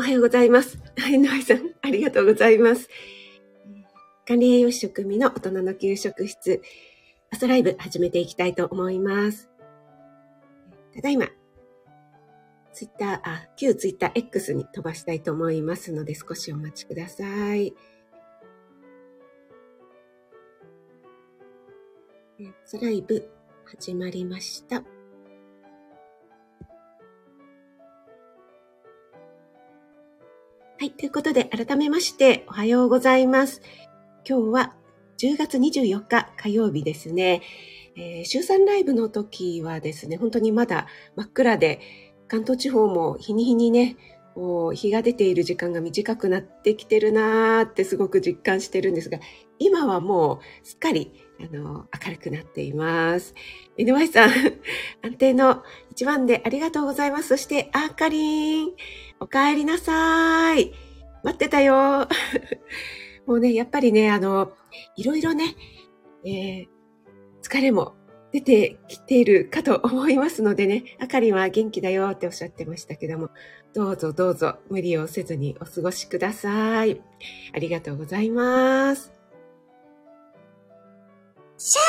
おはようございます。はい、ノイさん、ありがとうございます。管理栄養士食味の大人の給食室、朝ライブ始めていきたいと思います。ただいま、ツイッター、あ、旧ツイッター X に飛ばしたいと思いますので少しお待ちください。朝ライブ始まりました。ということで、改めまして、おはようございます。今日は10月24日火曜日ですね。えー、週3ライブの時はですね、本当にまだ真っ暗で、関東地方も日に日にね、もう日が出ている時間が短くなってきてるなーってすごく実感してるんですが、今はもうすっかりあの明るくなっています。井上さん、安定の一番でありがとうございます。そして、あかりん、お帰りなさい。待ってたよ。もうね、やっぱりね、あの、いろいろね、えー、疲れも出てきているかと思いますのでね、あかりは元気だよっておっしゃってましたけども、どうぞどうぞ無理をせずにお過ごしください。ありがとうございます。シャ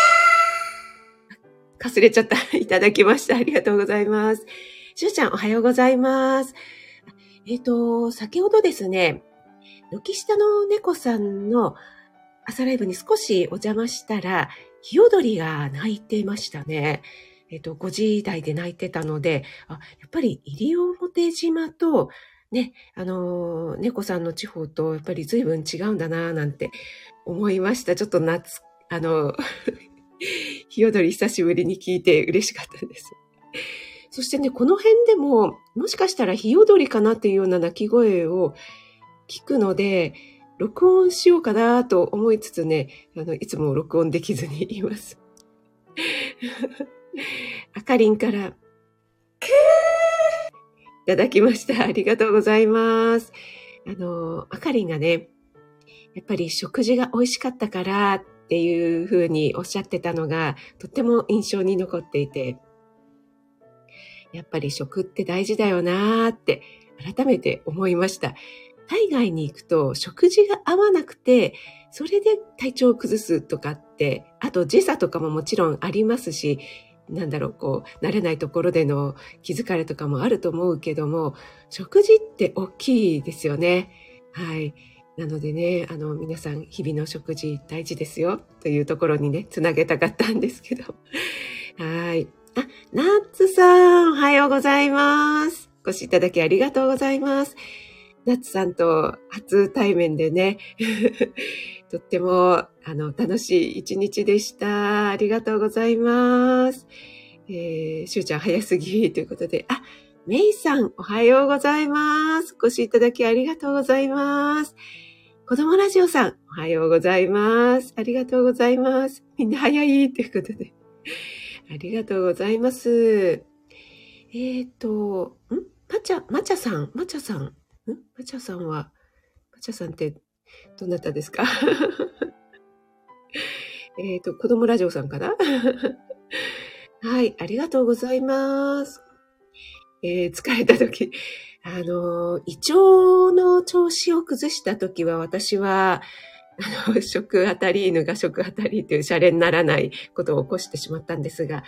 ーかすれちゃった。いただきました。ありがとうございます。しゅうちゃん、おはようございます。えっ、ー、と、先ほどですね、軒下の猫さんの朝ライブに少しお邪魔したら、ヒヨドリが泣いてましたね。えっ、ー、と、5時台で泣いてたので、あ、やっぱり西表島と、ね、あのー、猫さんの地方とやっぱり随分違うんだなぁなんて思いました。ちょっと夏、あの、ヒヨドリ久しぶりに聞いて嬉しかったです。そしてね、この辺でも、もしかしたらヒヨドリかなっていうような鳴き声を聞くので、録音しようかなと思いつつね、あの、いつも録音できずにいます。あかりんから、くーいただきました。ありがとうございます。あの、あかりんがね、やっぱり食事が美味しかったからっていうふうにおっしゃってたのが、とっても印象に残っていて、やっぱり食って大事だよなーって改めて思いました。海外に行くと食事が合わなくて、それで体調を崩すとかって、あと時差とかももちろんありますし、なんだろう、こう、慣れないところでの気づかれとかもあると思うけども、食事って大きいですよね。はい。なのでね、あの、皆さん、日々の食事大事ですよ、というところにね、つなげたかったんですけど。はい。あ、ナッツさん、おはようございます。お越しいただきありがとうございます。ナッツさんと初対面でね、とっても、あの、楽しい一日でした。ありがとうございます。えー、しゅうちゃん早すぎということで、あ、メイさん、おはようございます。お越しいただきありがとうございます。子供ラジオさん、おはようございます。ありがとうございます。みんな早いということで。ありがとうございます。えっ、ー、と、ん？まちゃ、まちゃさん、まちゃさん？ん？まちゃさんは、まちゃさんってどなたですか？えっと、子供ラジオさんかな？はい、ありがとうございます。えー、疲れた時、あの、胃腸の調子を崩した時は私は、あの、食あたり犬が食あたりというシャレにならないことを起こしてしまったんですが、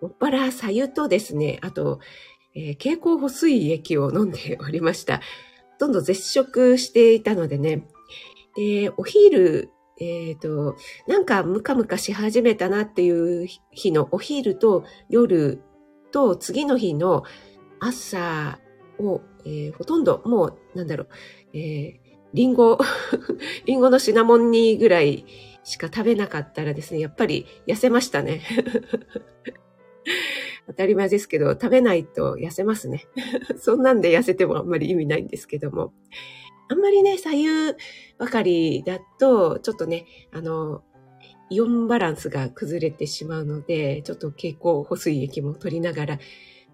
もっぱら左右とですね、あと、えー、蛍光補水液を飲んでおりました。どんどん絶食していたのでね。で、お昼、えっ、ー、と、なんかムカムカし始めたなっていう日のお昼と夜と次の日の朝を、えー、ほとんどもう、なんだろう、えー、リンゴ、リンゴのシナモン煮ぐらいしか食べなかったらですね、やっぱり痩せましたね。当たり前ですけど、食べないと痩せますね。そんなんで痩せてもあんまり意味ないんですけども。あんまりね、左右ばかりだと、ちょっとね、あの、イオンバランスが崩れてしまうので、ちょっと蛍光補水液も取りながら、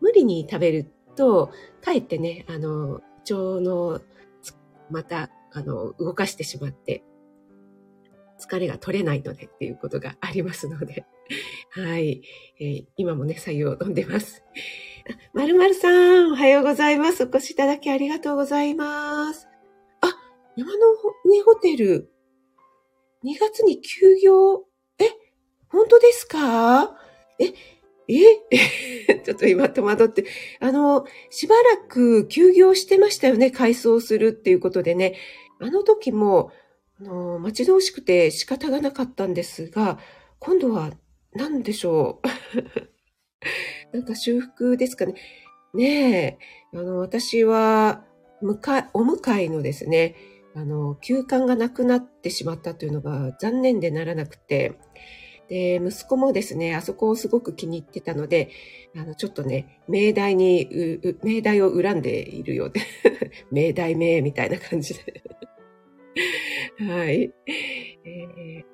無理に食べると、かえってね、あの、腸の、またあの、動かしてしまって、疲れが取れないのでっていうことがありますので、はい。えー、今もね、採用を飲んでます。まるまるさん、おはようございます。お越しいただきありがとうございます。あ、山の上ホテル、2月に休業、え、本当ですか？え、え？ちょっと今戸惑って。あの、しばらく休業してましたよね。改装するっていうことでね。あの時も、あの、待ち遠しくて仕方がなかったんですが、今度は何でしょう？なんか修復ですかね。ねえ、あの、私は、むか、お迎えのですね、あの、休館がなくなってしまったというのが残念でならなくて、で、息子もですね、あそこをすごく気に入ってたので、あの、ちょっとね、命題に、命題を恨んでいるようで、命題名みたいな感じで。はい、えー。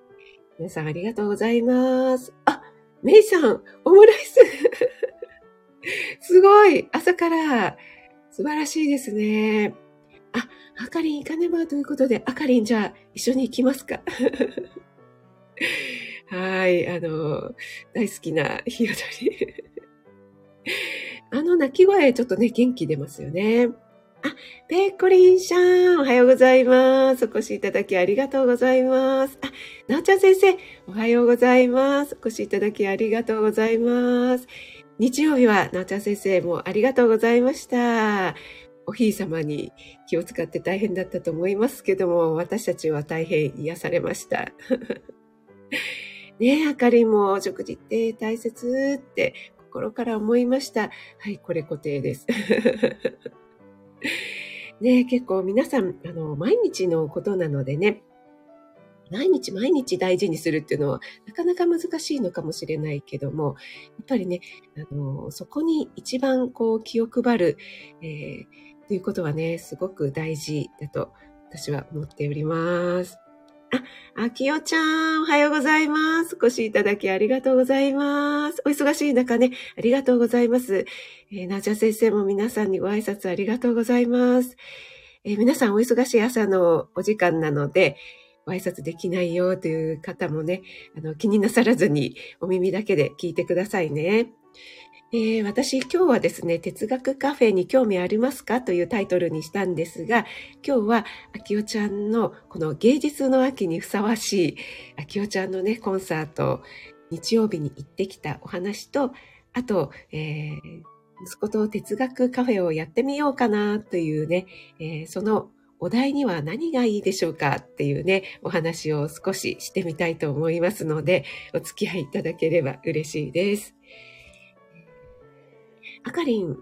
皆さんありがとうございます。あ、メイさん、オムライス。すごい朝から素晴らしいですね。あ、あかりん行かねばということで、あかりんじゃあ一緒に行きますか。はい、あの、大好きなひよどり。あの鳴き声、ちょっとね、元気出ますよね。あ、ペーコリンさん、おはようございます。お越しいただきありがとうございます。あ、なおちゃん先生、おはようございます。お越しいただきありがとうございます。日曜日は、なおちゃん先生もありがとうございました。おひい様に気を使って大変だったと思いますけども、私たちは大変癒されました。ねえ、あかりも食事って大切って心から思いました。はい、これ固定です。ね、結構皆さん、あの、毎日のことなのでね、毎日毎日大事にするっていうのはなかなか難しいのかもしれないけども、やっぱりね、あの、そこに一番こう気を配る、えー、ということはね、すごく大事だと私は思っております。あ、あきよちゃん、おはようございます。お越しいただきありがとうございます。お忙しい中ね、ありがとうございます。えー、なじゃ先生も皆さんにご挨拶ありがとうございます。えー、皆さんお忙しい朝のお時間なので、ご挨拶できないよという方もね、あの、気になさらずにお耳だけで聞いてくださいね。えー、私今日はですね、哲学カフェに興味ありますかというタイトルにしたんですが、今日は秋代ちゃんのこの芸術の秋にふさわしい秋代ちゃんのね、コンサート、日曜日に行ってきたお話と、あと、えー、息子と哲学カフェをやってみようかなというね、えー、そのお題には何がいいでしょうかっていうね、お話を少ししてみたいと思いますので、お付き合いいただければ嬉しいです。あかりん。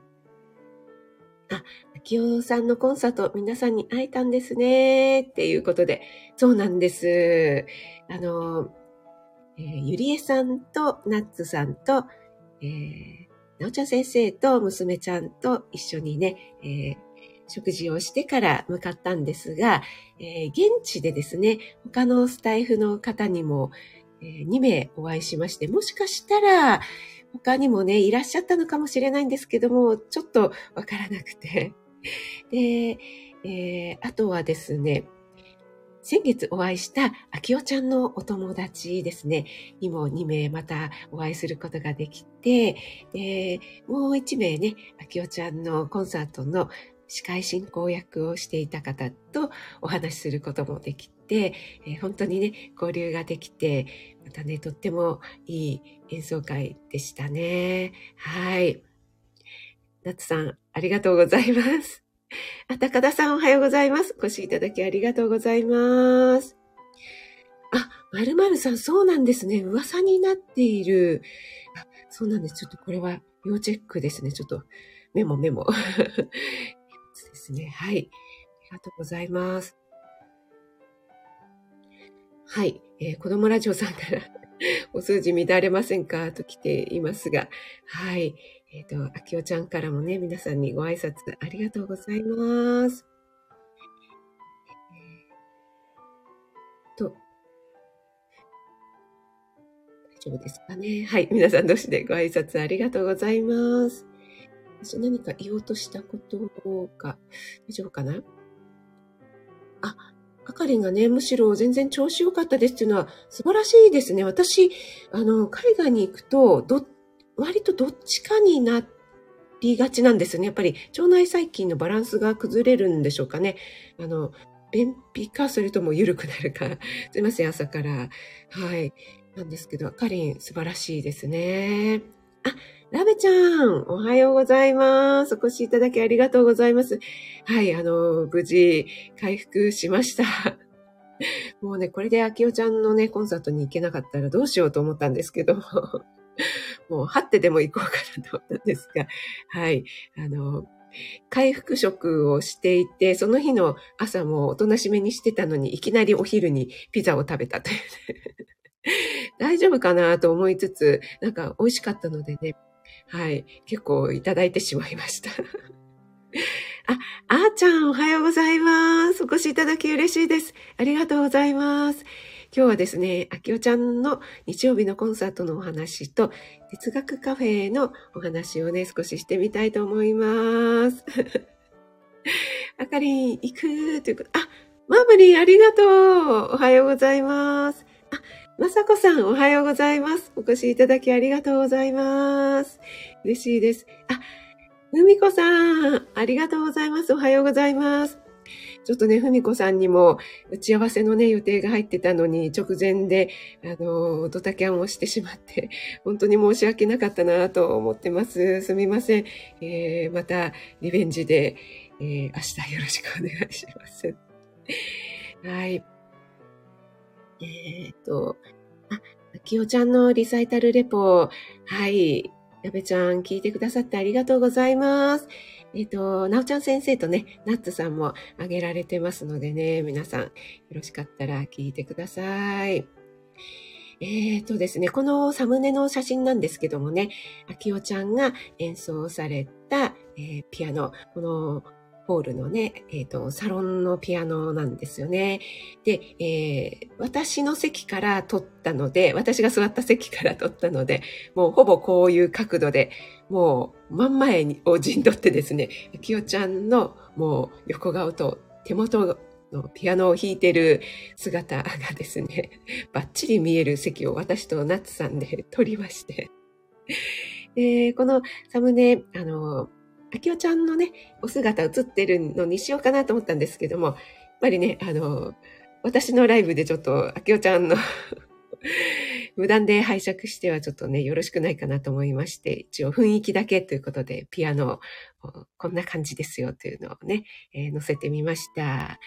あ、秋代さんのコンサート、皆さんに会えたんですね。っていうことで、そうなんです。あの、えー、ゆりえさんと、ナッツさんと、えー、なおちゃん先生と娘ちゃんと一緒にね、えー、食事をしてから向かったんですが、えー、現地でですね、他のスタイフの方にも、えー、2名お会いしまして、もしかしたら、他にもね、いらっしゃったのかもしれないんですけども、ちょっとわからなくて。で、えー、あとはですね、先月お会いした秋代ちゃんのお友達ですね、にも2名またお会いすることができて、でもう1名ね、秋代ちゃんのコンサートの司会進行役をしていた方とお話しすることもできて、えー、本当にね、交流ができて、またね、とってもいい演奏会でしたね。はい。夏さん、ありがとうございます。あ、高田さんおはようございます。お越しいただきありがとうございます。あ、まるさん、そうなんですね。噂になっている。あ、そうなんです。ちょっとこれは要チェックですね。ちょっとメモメモ。ですね。はい。ありがとうございます。はい。えー、子供ラジオさんから お数字乱れませんか？と来ていますが、はい。えっ、ー、と、あきおちゃんからもね、皆さんにご挨拶ありがとうございます。と、大丈夫ですかね？はい。皆さん同士でご挨拶ありがとうございます。私何か言おうとしたことが大丈夫かな？あ、あかりんがね、むしろ全然調子良かったですっていうのは素晴らしいですね。私、あの、海外に行くと、ど、割とどっちかになりがちなんですね。やっぱり腸内細菌のバランスが崩れるんでしょうかね。あの、便秘か、それとも緩くなるか。すいません、朝から。はい。なんですけど、かりん素晴らしいですね。あ、ラベちゃん、おはようございます。お越しいただきありがとうございます。はい、あの、無事回復しました。もうね、これで秋代ちゃんのね、コンサートに行けなかったらどうしようと思ったんですけど、もう、はってでも行こうかなと思ったんですが、はい、あの、回復食をしていて、その日の朝もおとなしめにしてたのに、いきなりお昼にピザを食べたという、ね、大丈夫かなと思いつつ、なんか美味しかったのでね、はい、結構いただいてしまいました。あ、あーちゃんおはようございます。お越しいただき嬉しいです。ありがとうございます。今日はですね、あきおちゃんの日曜日のコンサートのお話と、哲学カフェのお話をね、少ししてみたいと思います。あかりん、行くということ、あ、マブリンありがとうおはようございます。あ、まさこさん、おはようございます。お越しいただきありがとうございます。嬉しいです。あ、ふみこさん、ありがとうございます。おはようございます。ちょっとね、ふみこさんにも打ち合わせのね、予定が入ってたのに、直前で、あの、ドタキャンをしてしまって、本当に申し訳なかったなと思ってます。すみません。えー、また、リベンジで、えー、明日よろしくお願いします。はい。えっ、と、あ、きおちゃんのリサイタルレポ、はい。やべちゃん、聞いてくださってありがとうございます。えっ、と、なおちゃん先生とね、ナッツさんもあげられてますのでね、皆さん、よろしかったら聞いてください。えっ、とですね、このサムネの写真なんですけどもね、あきおちゃんが演奏された、えー、ピアノ、このホールのね、えっ、ー、と、サロンのピアノなんですよね。で、えー、私の席から撮ったので、私が座った席から撮ったので、もうほぼこういう角度で、もう真ん前にを陣取ってですね、きよちゃんのもう横顔と手元のピアノを弾いてる姿がですね、バッチリ見える席を私とナッツさんで撮りまして、えー、このサムネ、あの、あきおちゃんのね、お姿映ってるのにしようかなと思ったんですけども、やっぱりね、あの、私のライブでちょっと、あきおちゃんの 無断で拝借してはちょっとね、よろしくないかなと思いまして、一応雰囲気だけということで、ピアノを、こんな感じですよというのをね、えー、載せてみました。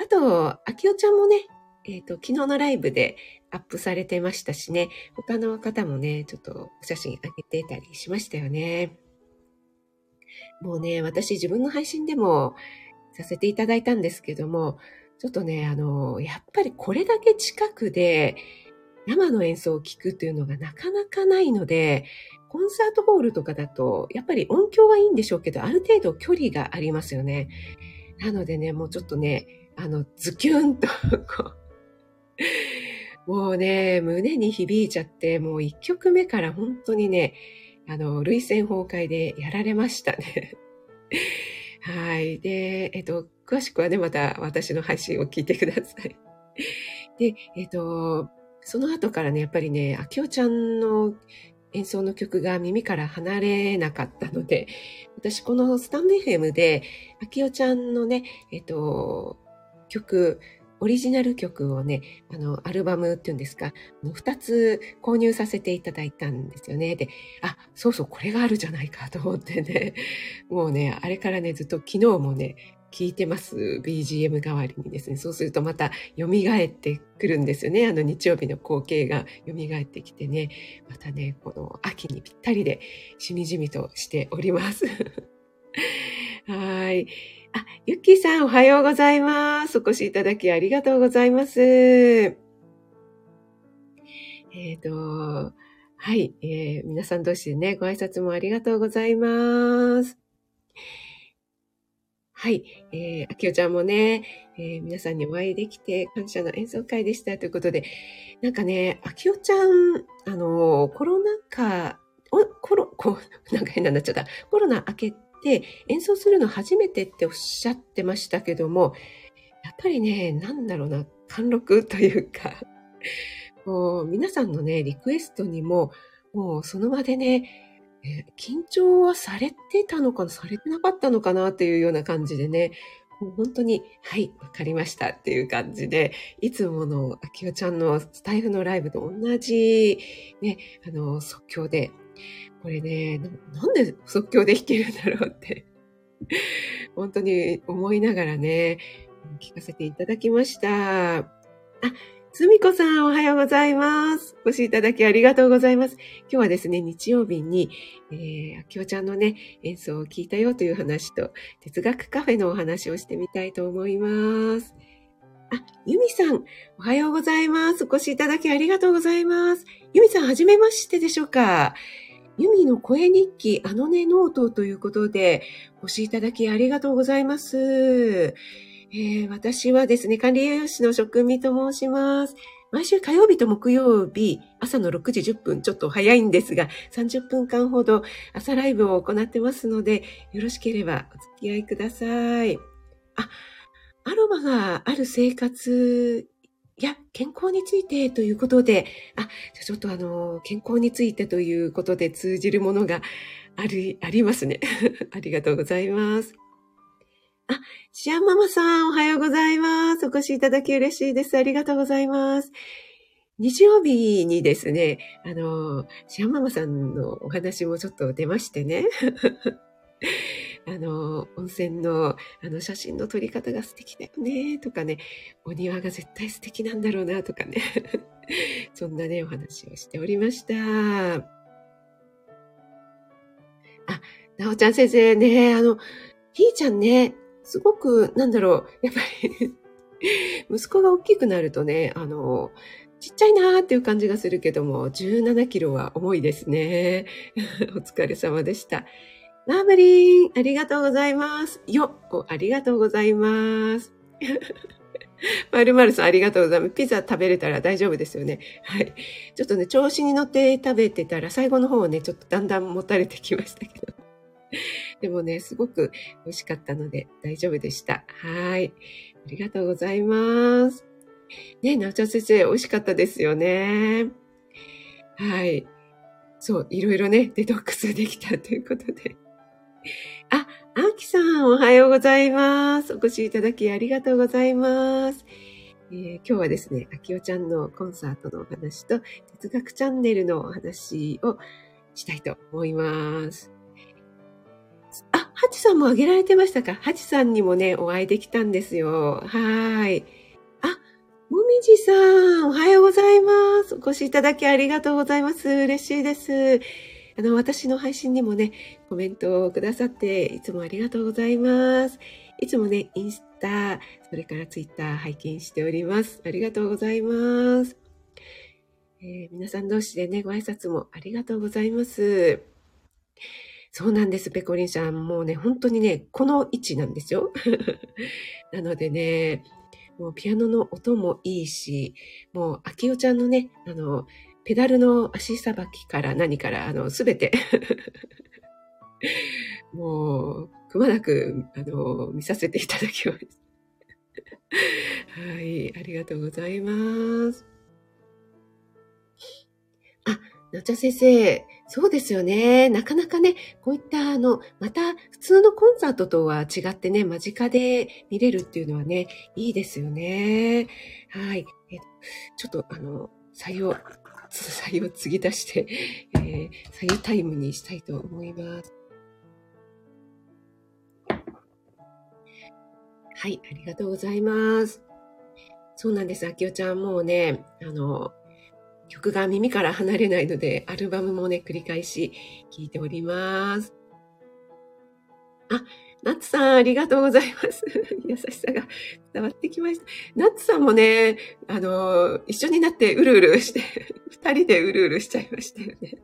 あと、あきおちゃんもね、えっ、ー、と、昨日のライブでアップされてましたしね、他の方もね、ちょっとお写真あげてたりしましたよね。もうね、私自分の配信でもさせていただいたんですけども、ちょっとね、あの、やっぱりこれだけ近くで生の演奏を聴くっていうのがなかなかないので、コンサートホールとかだと、やっぱり音響はいいんでしょうけど、ある程度距離がありますよね。なのでね、もうちょっとね、あの、ズキュンとこう、もうね、胸に響いちゃって、もう一曲目から本当にね、あの、涙腺崩壊でやられましたね。はい。で、えっと、詳しくはね、また私の配信を聞いてください。で、えっと、その後からね、やっぱりね、あきおちゃんの演奏の曲が耳から離れなかったので、私このスタンド FM で、あきおちゃんのね、えっと、曲、オリジナル曲をね、あの、アルバムっていうんですか、二つ購入させていただいたんですよね。で、あ、そうそう、これがあるじゃないかと思ってね、もうね、あれからね、ずっと昨日もね、聞いてます。BGM 代わりにですね。そうするとまた蘇ってくるんですよね。あの日曜日の光景が蘇ってきてね。またね、この秋にぴったりでしみじみとしております。はい。あ、ゆきさんおはようございます。お越しいただきありがとうございます。えっ、ー、と、はい、えー、皆さん同士でね、ご挨拶もありがとうございます。はい、えー、あきおちゃんもね、えー、皆さんにお会いできて感謝の演奏会でしたということで、なんかね、あきおちゃん、あの、コロナ禍、おコロ、こうなんか変なになっちゃった。コロナ明けで、演奏するの初めてっておっしゃってましたけども、やっぱりね、なんだろうな、貫禄というか、もう皆さんのね、リクエストにも、もうその場でね、緊張はされてたのかなされてなかったのかなっていうような感じでね、もう本当に、はい、わかりましたっていう感じで、いつものあきおちゃんのスタイフのライブと同じ、ね、あの、即興で、これね、なんで即興で弾けるんだろうって 本当に思いながらね、聞かせていただきました。あ、すみこさん、おはようございます。お越しいただきありがとうございます。今日はですね、日曜日に、えー、あきおちゃんのね、演奏を聞いたよという話と、哲学カフェのお話をしてみたいと思います。あ、ゆみさん、おはようございます。お越しいただきありがとうございます。ゆみさん、はじめましてでしょうか？ユミの声日記、あのねノートということで、お越しいただきありがとうございます。えー、私はですね、管理栄養士の職味と申します。毎週火曜日と木曜日、朝の6時10分、ちょっと早いんですが、30分間ほど朝ライブを行ってますので、よろしければお付き合いください。あ、アロマがある生活いや健康についてということで、あ、じゃちょっとあの、健康についてということで通じるものがあり、ありますね。ありがとうございます。あ、シアンママさん、おはようございます。お越しいただき嬉しいです。ありがとうございます。日曜日にですね、あの、シアンママさんのお話もちょっと出ましてね。あの、温泉の、あの、写真の撮り方が素敵だよね、とかね、お庭が絶対素敵なんだろうな、とかね。そんなね、お話をしておりました。あ、なおちゃん先生ね、あの、ひーちゃんね、すごく、なんだろう、やっぱり息子が大きくなるとね、あの、ちっちゃいなーっていう感じがするけども、17キロは重いですね。お疲れ様でした。マーブリン、ありがとうございます。よっ、ありがとうございます。まるまるさんありがとうございます。ピザ食べれたら大丈夫ですよね。はい。ちょっとね、調子に乗って食べてたら、最後の方はね、ちょっとだんだん持たれてきましたけど。でもね、すごく美味しかったので大丈夫でした。はい。ありがとうございます。ね、なおちゃん先生、美味しかったですよね。はい。そう、いろいろね、デトックスできたということで。あ、あきさん、おはようございます。お越しいただきありがとうございます。えー、今日はですね、あきおちゃんのコンサートのお話と、哲学チャンネルのお話をしたいと思います。あ、ハチさんもあげられてましたか？ハチさんにもね、お会いできたんですよ。はい。あ、もみじさん、おはようございます。お越しいただきありがとうございます。嬉しいです。あの、私の配信にもね、コメントをくださって、いつもありがとうございます。いつもね、インスタ、それからツイッター拝見しております。ありがとうございます。えー、皆さん同士でね、ご挨拶もありがとうございます。そうなんです、ペコリンさん。もうね、本当にね、この位置なんですよ。なのでね、もうピアノの音もいいし、もう、あきおちゃんのね、あの、ペダルの足さばきから何から、あの、すべて もう、くまなく、あの、見させていただきます。はい、ありがとうございます。あ、なちゃ先生、そうですよね。なかなかね、こういったあの、また普通のコンサートとは違ってね、間近で見れるっていうのはね、いいですよね。はい。えちょっとあの、採用、採用継ぎ出して、えー、採用タイムにしたいと思います。はい、ありがとうございます。そうなんです。あきおちゃんもうね、あの、曲が耳から離れないので、アルバムもね、繰り返し聴いております。あ、ナッツさん、ありがとうございます。優しさが伝わってきました。ナッツさんもね、あの、一緒になってうるうるして、二人でうるうるしちゃいましたよね。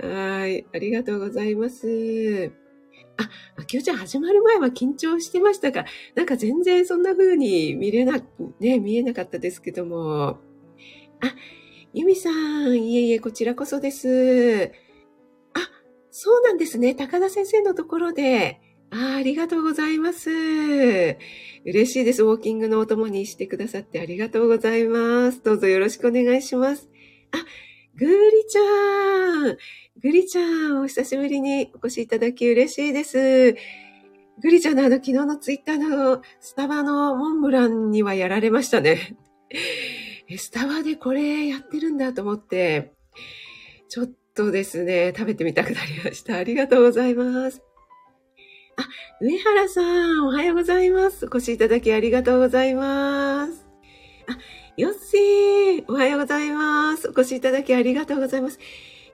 はい、ありがとうございます。あ、あきおちゃん始まる前は緊張してましたが、なんか全然そんな風に見れな、ね、見えなかったですけども、あ、ゆみさん、いえいえ、こちらこそです。そうなんですね。高田先生のところで。あありがとうございます。嬉しいです。ウォーキングのお供にしてくださってありがとうございます。どうぞよろしくお願いします。あ、ぐーりちゃん。グリちゃん、お久しぶりにお越しいただき嬉しいです。グリちゃんのあの昨日のツイッターのスタバのモンブランにはやられましたね。スタバでこれやってるんだと思って、ちょっとですね、食べてみたくなりました。ありがとうございます。あ、上原さん、おはようございます。お越しいただきありがとうございます。あ、ヨッシー、おはようございます。お越しいただきありがとうございます。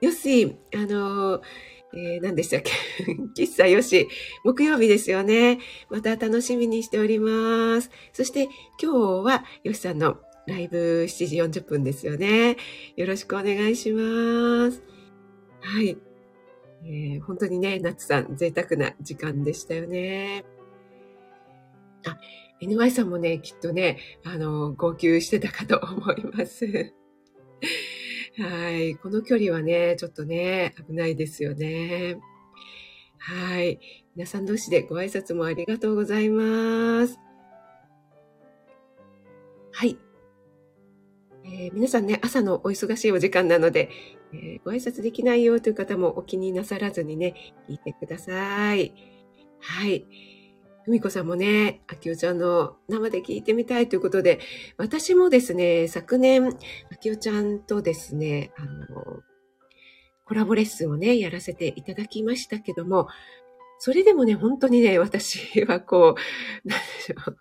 ヨッシー、あのえー、何でしたっけ？喫茶よし、木曜日ですよね。また楽しみにしております。そして今日はよしさんのライブ7時40分ですよね。よろしくお願いします。はい。えー、本当にね、夏さん、贅沢な時間でしたよね。あ、NY さんもね、きっとね、あの、号泣してたかと思います。はい。この距離はね、ちょっとね、危ないですよね。はい。皆さん同士でご挨拶もありがとうございます。はい。えー、皆さんね、朝のお忙しいお時間なので、えー、ご挨拶できないよという方もお気になさらずにね、聞いてください。はい。ふみこさんもね、あきおちゃんの生で聞いてみたいということで、私もですね、昨年、あきおちゃんとですね、あの、コラボレッスンをね、やらせていただきましたけども、それでもね、本当にね、私はこう、なんでしょう。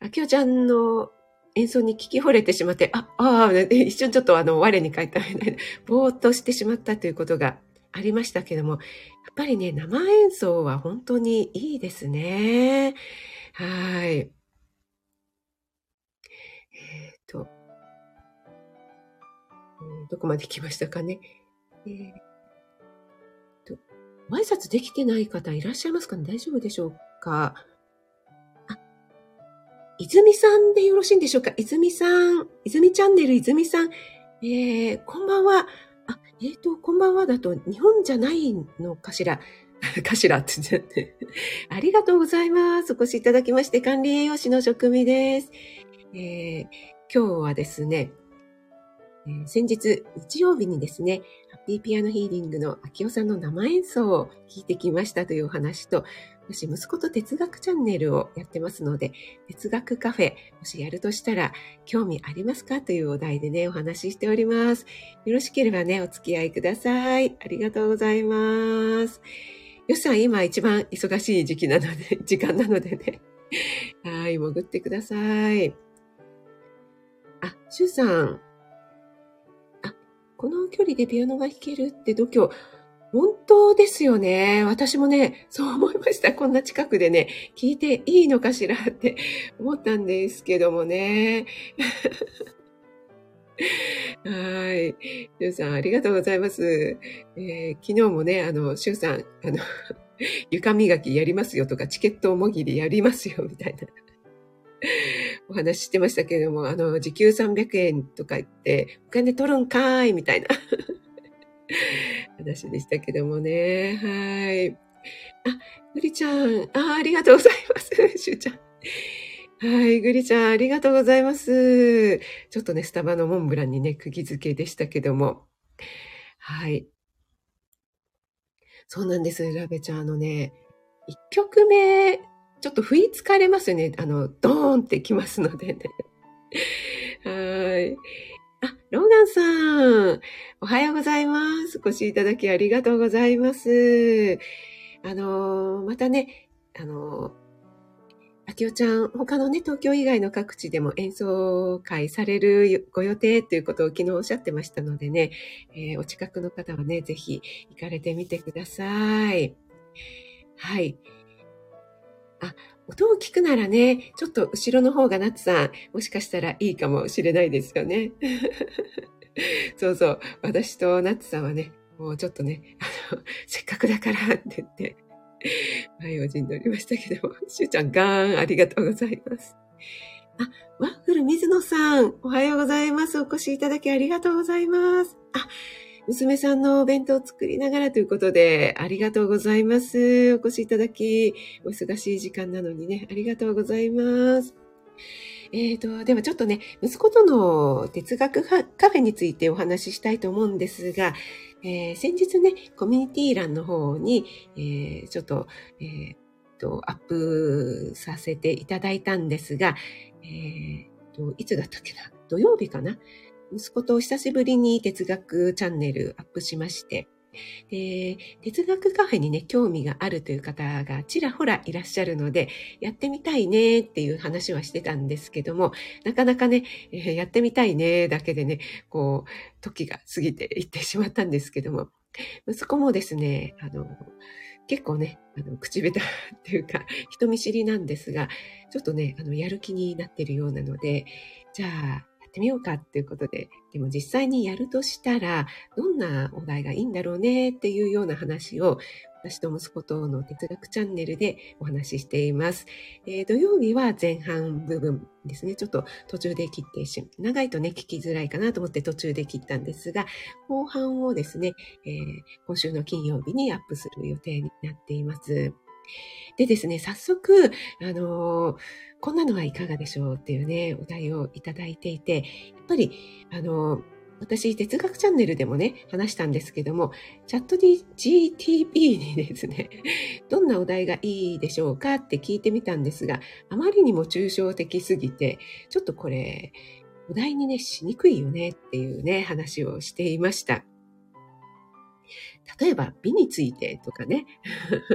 あきおちゃんの演奏に聞き惚れてしまって、あ、ああ、一瞬ちょっとあの、我に返ったみたいな、ぼーっとしてしまったということがありましたけども、やっぱりね、生演奏は本当にいいですね。はい。えっ、ー、と、どこまで来ましたかね。えー、と、挨拶できてない方いらっしゃいますかね大丈夫でしょうか泉さんでよろしいんでしょうか？泉さん、泉チャンネル泉さん、えー、こんばんは。あ、えっ、ー、と、こんばんはだと日本じゃないのかしら？かしら？って言っちゃって。ありがとうございます。お越しいただきまして、管理栄養士の職味です。えー、今日はですね、えー、先日、日曜日にですね、ハッピーピアノヒーリングの秋尾さんの生演奏を聞いてきましたというお話と、私、息子と哲学チャンネルをやってますので、哲学カフェ、もしやるとしたら、興味ありますかというお題でね、お話ししております。よろしければね、お付き合いください。ありがとうございます。よしさん、今一番忙しい時期なので、時間なのでね。はい、潜ってください。あ、シュウさん。あ、この距離でピアノが弾けるって度胸。本当ですよね。私もね、そう思いました。こんな近くでね、聞いていいのかしらって思ったんですけどもね。はい。しゅうさん、ありがとうございます。えー、昨日もね、あの、しゅうさん、あの、床磨きやりますよとか、チケットもぎりやりますよ、みたいな。お話ししてましたけれども、あの、時給300円とか言って、お金取るんかーい、みたいな。話でしたけどもね。はい。あ、ぐりちゃん。あ、ありがとうございます。しゅうちゃん。はい、ぐりちゃん、ありがとうございます。ちょっとね、スタバのモンブランにね、釘付けでしたけども。はい。そうなんです、ラベちゃん。あのね、一曲目、ちょっと不意つかれますよね。あの、ドーンってきますのでね。はい。ローガンさん、おはようございます。お越しいただきありがとうございます。あの、またね、あの、あきおちゃん、他のね、東京以外の各地でも演奏会されるご予定ということを昨日おっしゃってましたのでね、えー、お近くの方はね、ぜひ行かれてみてください。はい。あ、音を聞くならね、ちょっと後ろの方がナツさん、もしかしたらいいかもしれないですよね。そうそう。私とナッツさんはね、もうちょっとね、あの、せっかくだからって言って、前を陣取りましたけども、しゅうちゃんガーンありがとうございます。あ、ワッフル水野さん、おはようございます。お越しいただきありがとうございます。あ、娘さんのお弁当を作りながらということで、ありがとうございます。お越しいただき、お忙しい時間なのにね、ありがとうございます。えっ、ー、と、ではちょっとね、息子との哲学カフェについてお話ししたいと思うんですが、えー、先日ね、コミュニティ欄の方に、えー、ちょっと、えー、と、アップさせていただいたんですが、えー、と、いつだったっけな？土曜日かな？息子と久しぶりに哲学チャンネルアップしまして、で、哲学カフェにね、興味があるという方がちらほらいらっしゃるので、やってみたいねっていう話はしてたんですけども、なかなかね、えー、やってみたいねだけでね、こう、時が過ぎていってしまったんですけども、息子もですね、あの、結構ね、あの、口下手っていうか、人見知りなんですが、ちょっとね、あの、やる気になってるようなので、じゃあ、ってみようかっていうことで、でも実際にやるとしたら、どんなお題がいいんだろうねっていうような話を、私と息子との哲学チャンネルでお話ししています。えー、土曜日は前半部分ですね。ちょっと途中で切ってし、長いとね、聞きづらいかなと思って途中で切ったんですが、後半をですね、えー、今週の金曜日にアップする予定になっています。でですね、早速、あのー、こんなのはいかがでしょうっていうね、お題をいただいていて、やっぱり、あのー、私、哲学チャンネルでもね、話したんですけども、チャット GTP にですね、どんなお題がいいでしょうかって聞いてみたんですが、あまりにも抽象的すぎて、ちょっとこれ、お題にね、しにくいよねっていうね、話をしていました。例えば美についてとかね、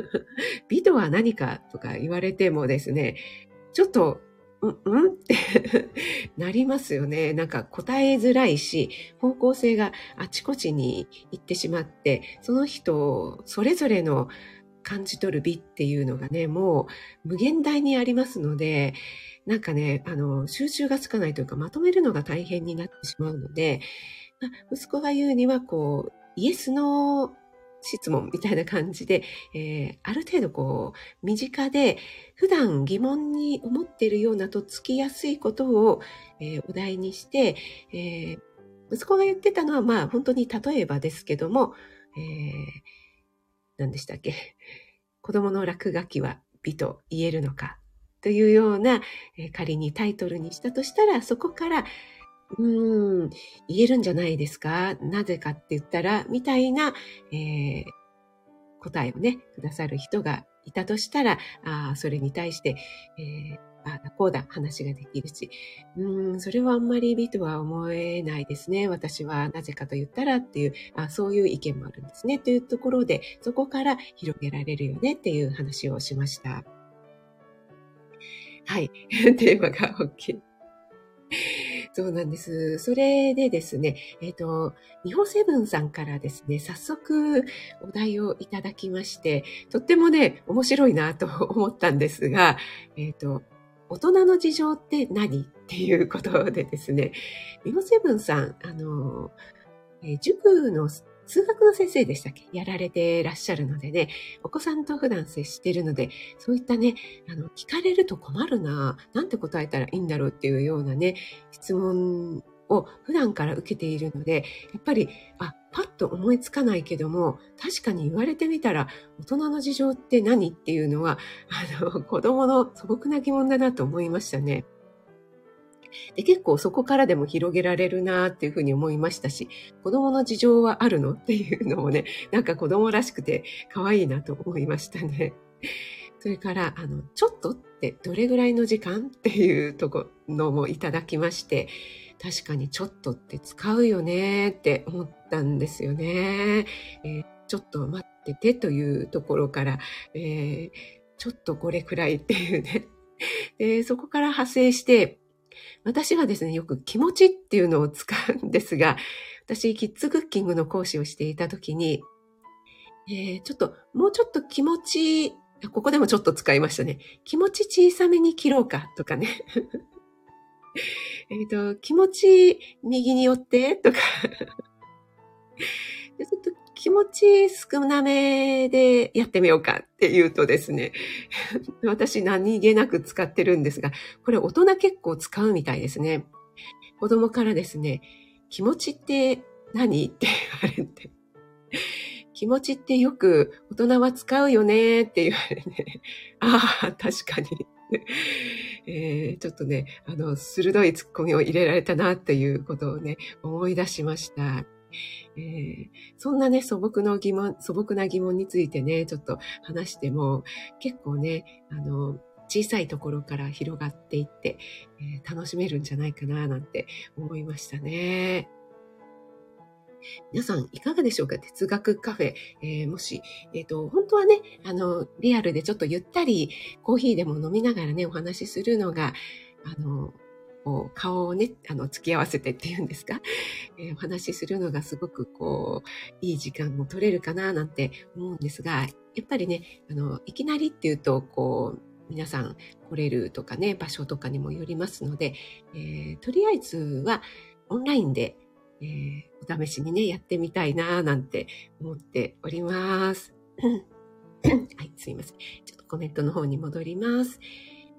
美とは何かとか言われてもですね、ちょっと、うん、うんって なりますよね。なんか答えづらいし、方向性があちこちに行ってしまって、その人それぞれの感じ取る美っていうのがね、もう無限大にありますので、なんかね、あの、収集がつかないというか、まとめるのが大変になってしまうので、息子が言うには、こう、イエスの質問みたいな感じで、えー、ある程度こう、身近で普段疑問に思っているようなとつきやすいことを、えー、お題にして、えー、息子が言ってたのは、まあ本当に例えばですけども、えー、何でしたっけ？子供の落書きは美と言えるのかというような、えー、仮にタイトルにしたとしたら、そこから、うーん、言えるんじゃないですか？なぜかって言ったら、みたいな、えー、答えをね、くださる人がいたとしたら、あそれに対して、えー、ああこうだ、話ができるし、うん、それはあんまり美とは思えないですね。私はなぜかと言ったらっていう、あそういう意見もあるんですね。というところで、そこから広げられるよねっていう話をしました。はい。テーマが OK。そうなんです。それでですね、えっ、ー、と、日本セブンさんからですね、早速お題をいただきまして、とってもね、面白いなと思ったんですが、えっ、ー、と、大人の事情って何っていうことでですね、日本セブンさん、あの、えー、塾の数学の先生でしたっけ？やられてらっしゃるのでね、お子さんと普段接しているので、そういったね、あの、聞かれると困るな、なんて答えたらいいんだろうっていうようなね、質問を普段から受けているので、やっぱり、あ、パッと思いつかないけども、確かに言われてみたら、大人の事情って何？っていうのは、あの、子供の素朴な疑問だなと思いましたね。で、結構そこからでも広げられるなっていうふうに思いましたし、子供の事情はあるのっていうのもね、なんか子供らしくて可愛いなと思いましたね。それから、あの、ちょっとってどれぐらいの時間っていうとこのもいただきまして、確かにちょっとって使うよねって思ったんですよね。えー、ちょっと待っててというところから、えー、ちょっとこれくらいっていうね。でそこから派生して、私はですね、よく気持ちっていうのを使うんですが、私、キッズクッキングの講師をしていたときに、えー、ちょっと、もうちょっと気持ち、ここでもちょっと使いましたね。気持ち小さめに切ろうかとかね。えっと、気持ち右に寄ってとか ちょっと気持ち少なめでやってみようかって言うとですね、私何気なく使ってるんですが、これ大人結構使うみたいですね。子供からですね、気持ちって何って言われて、気持ちってよく大人は使うよねって言われて、ああ、確かに。えー、ちょっとね、あの、鋭いツッコミを入れられたなっていうことをね、思い出しました。えー、そんなね、素朴の疑問、素朴な疑問についてね、ちょっと話しても、結構ね、あの、小さいところから広がっていって、えー、楽しめるんじゃないかな、なんて思いましたね。皆さんいかがでしょうか？哲学カフェ。えー、もし、えっ、ー、と、本当はね、あの、リアルでちょっとゆったりコーヒーでも飲みながらね、お話しするのが、あの、こう顔をね、あの、付き合わせてっていうんですか、えー、お話しするのがすごくこう、いい時間も取れるかななんて思うんですが、やっぱりね、あの、いきなりっていうと、こう、皆さん来れるとかね、場所とかにもよりますので、えー、とりあえずはオンラインで、えー、お試しにね、やってみたいななんて思っております。はい、すいません。ちょっとコメントの方に戻ります。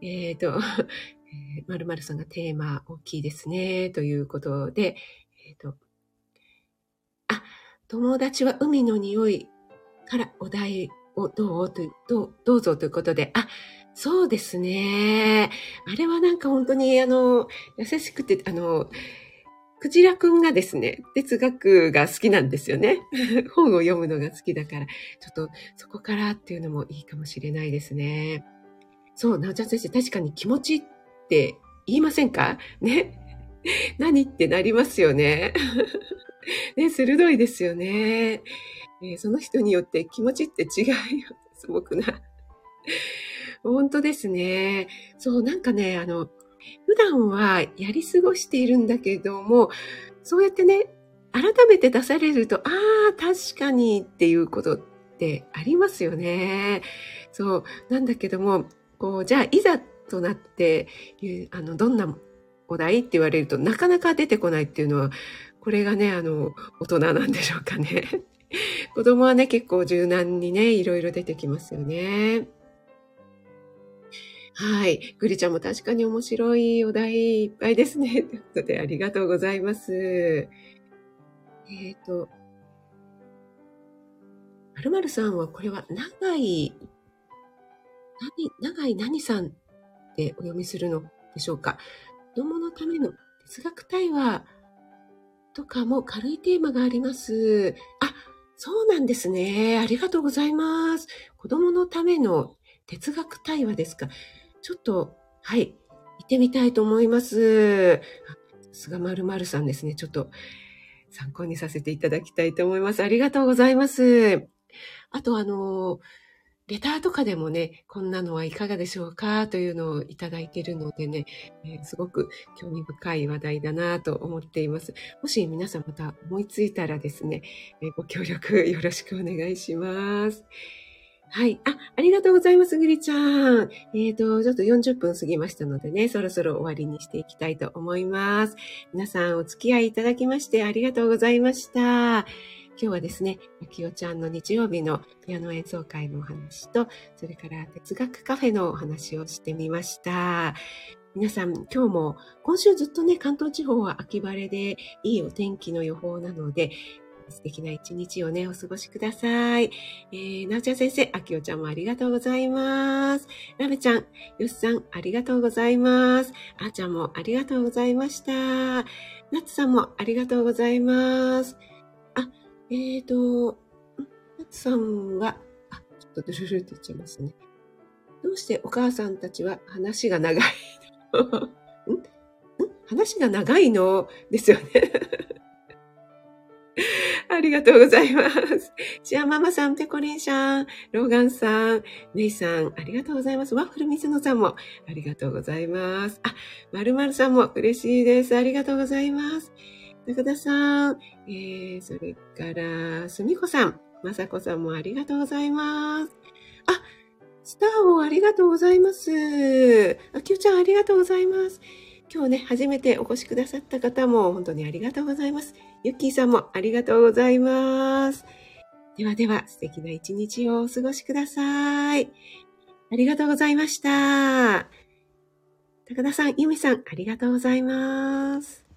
えっ、ー、と、えー、〇〇さんがテーマ大きいですね、ということで、えっ、ー、と、あ、友達は海の匂いからお題をどうとどうどうぞということで、あ、そうですね。あれはなんか本当にあの、優しくて、あの、クジラくんがですね、哲学が好きなんですよね。本を読むのが好きだから、ちょっとそこからっていうのもいいかもしれないですね。そう、なおちゃん先生、確かに気持ちっって言いませんか？ね？何ってなりますよね。ね、鋭いですよね、えー、その人によって気持ちって違いよ。素朴な。本当ですね。そう、なんかね、あの、普段はやり過ごしているんだけども、そうやってね、改めて出されると、ああ、確かにっていうことってありますよね。そう、なんだけども、こう、じゃあ、いざとなって、あの、どんなお題って言われるとなかなか出てこないっていうのは、これがね、あの、大人なんでしょうかね。子供はね、結構柔軟にね、いろいろ出てきますよね。はい。グリちゃんも確かに面白いお題いっぱいですね。ということで、ありがとうございます。えっ、ー、と、まるまるさんは、これは、長い、何、長い何さんてお読みするのでしょうか。子供のための哲学対話とかも軽いテーマがあります。あ、そうなんですね。ありがとうございます。子供のための哲学対話ですか。ちょっと、はい、行ってみたいと思います。菅丸々さんですね。ちょっと参考にさせていただきたいと思います。ありがとうございます。あと、あの、レターとかでもね、こんなのはいかがでしょうか？というのをいただいているのでね、えー、すごく興味深い話題だなと思っています。もし皆さんまた思いついたらですね、えー、ご協力よろしくお願いします。はい。あ、ありがとうございます、ぐりちゃん。えっ、ー、と、ちょっと40分過ぎましたのでね、そろそろ終わりにしていきたいと思います。皆さんお付き合いいただきましてありがとうございました。今日はですね、あきおちゃんの日曜日のピアノ演奏会のお話と、それから哲学カフェのお話をしてみました。皆さん、今日も、今週ずっとね、関東地方は秋晴れでいいお天気の予報なので、素敵な一日をね、お過ごしください。えー、なおちゃん先生、あきおちゃんもありがとうございます。ラメちゃん、よしさん、ありがとうございます。あーちゃんもありがとうございました。なつさんもありがとうございます。えーと、夏さんは、あ、ちょっとドゥルルって言っちゃいますね。どうしてお母さんたちは話が長いの？ん？ん？話が長いの？ですよね ありがとうございます。シアママさん、ペコリンさん、ローガンさん、ネイさん、ありがとうございます。ワッフル水野さんも、ありがとうございます。あ、まるまるさんも嬉しいです。ありがとうございます。高田さん、えー、それから、すみこさん、まさこさんもありがとうございます。あ、スターをありがとうございます。あきおちゃんありがとうございます。今日ね、初めてお越しくださった方も本当にありがとうございます。ゆっきーさんもありがとうございます。ではでは、素敵な一日をお過ごしください。ありがとうございました。高田さん、ゆみさん、ありがとうございます。